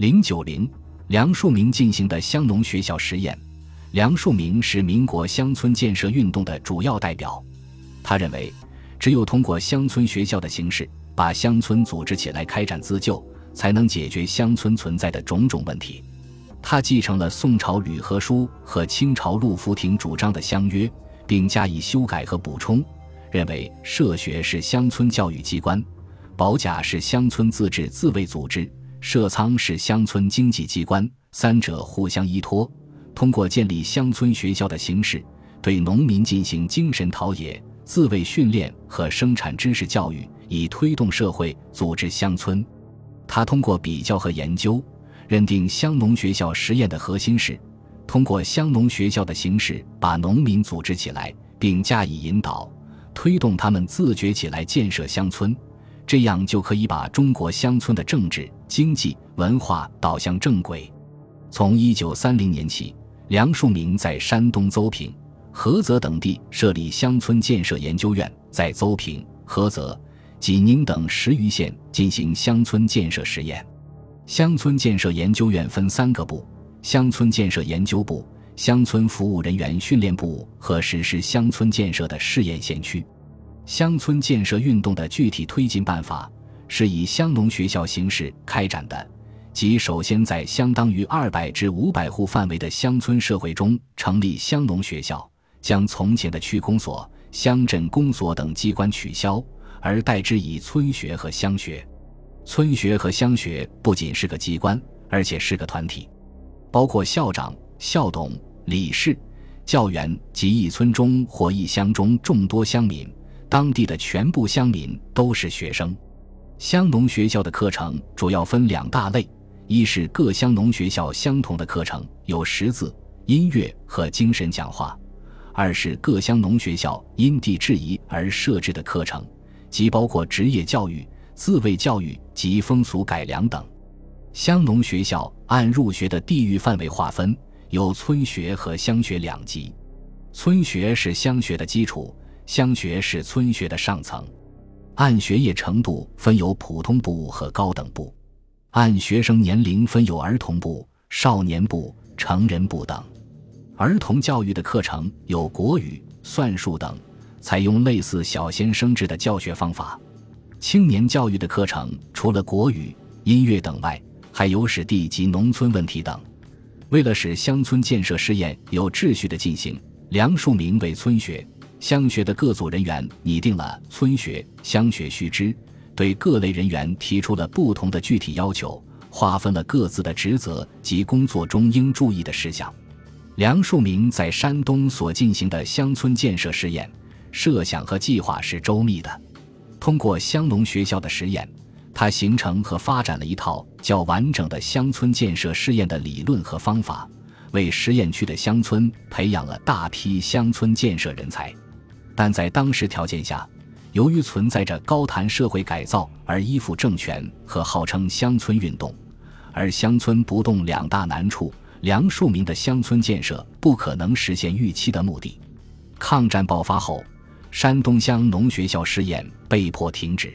零九零，梁漱溟进行的乡农学校实验。梁漱溟是民国乡村建设运动的主要代表。他认为，只有通过乡村学校的形式，把乡村组织起来开展自救，才能解决乡村存在的种种问题。他继承了宋朝吕和书和清朝陆福亭主张的乡约，并加以修改和补充，认为社学是乡村教育机关，保甲是乡村自治自卫组织，社仓是乡村经济机关，三者互相依托。通过建立乡村学校的形式，对农民进行精神陶冶、自卫训练和生产知识教育，以推动社会组织乡村。他通过比较和研究，认定乡农学校实验的核心是通过乡农学校的形式把农民组织起来，并加以引导，推动他们自觉起来建设乡村，这样就可以把中国乡村的政治、经济、文化导向正轨。从一九三零年起。梁漱溟在山东邹平、菏泽等地设立乡村建设研究院，在邹平、菏泽、济宁等十余县进行乡村建设实验。乡村建设研究院分三个部：乡村建设研究部、乡村服务人员训练部和实施乡村建设的试验县区。乡村建设运动的具体推进办法是以乡农学校形式开展的。即首先在相当于二百至五百户范围的乡村社会中成立乡农学校，将从前的区公所、乡镇公所等机关取消，而代之以村学和乡学。村学和乡学不仅是个机关，而且是个团体，包括校长、校董、理事、教员及一村中或一乡中众多乡民，当地的全部乡民都是学生。乡农学校的课程主要分两大类。一是各乡农学校相同的课程，有识字、音乐和精神讲话；二是各乡农学校因地制宜而设置的课程，即包括职业教育、自卫教育及风俗改良等。乡农学校按入学的地域范围划分，有村学和乡学两级。村学是乡学的基础，乡学是村学的上层。按学业程度分有普通部和高等部。按学生年龄分有儿童部、少年部、成人部等。儿童教育的课程有国语、算术等，采用类似小先生制的教学方法。青年教育的课程除了国语、音乐等外，还有史地及农村问题等。为了使乡村建设试验有秩序的进行，梁漱溟为村学、乡学的各组人员拟定了村学、乡学须知。对各类人员提出了不同的具体要求，划分了各自的职责及工作中应注意的事项。梁漱溟在山东所进行的乡村建设试验，设想和计划是周密的。通过乡农学校的实验，他形成和发展了一套较完整的乡村建设试验的理论和方法，为实验区的乡村培养了大批乡村建设人才。但在当时条件下，由于存在着高谈社会改造而依附政权和号称乡村运动，而乡村不动两大难处，梁漱溟的乡村建设不可能实现预期的目的。抗战爆发后，山东乡农学校试验被迫停止。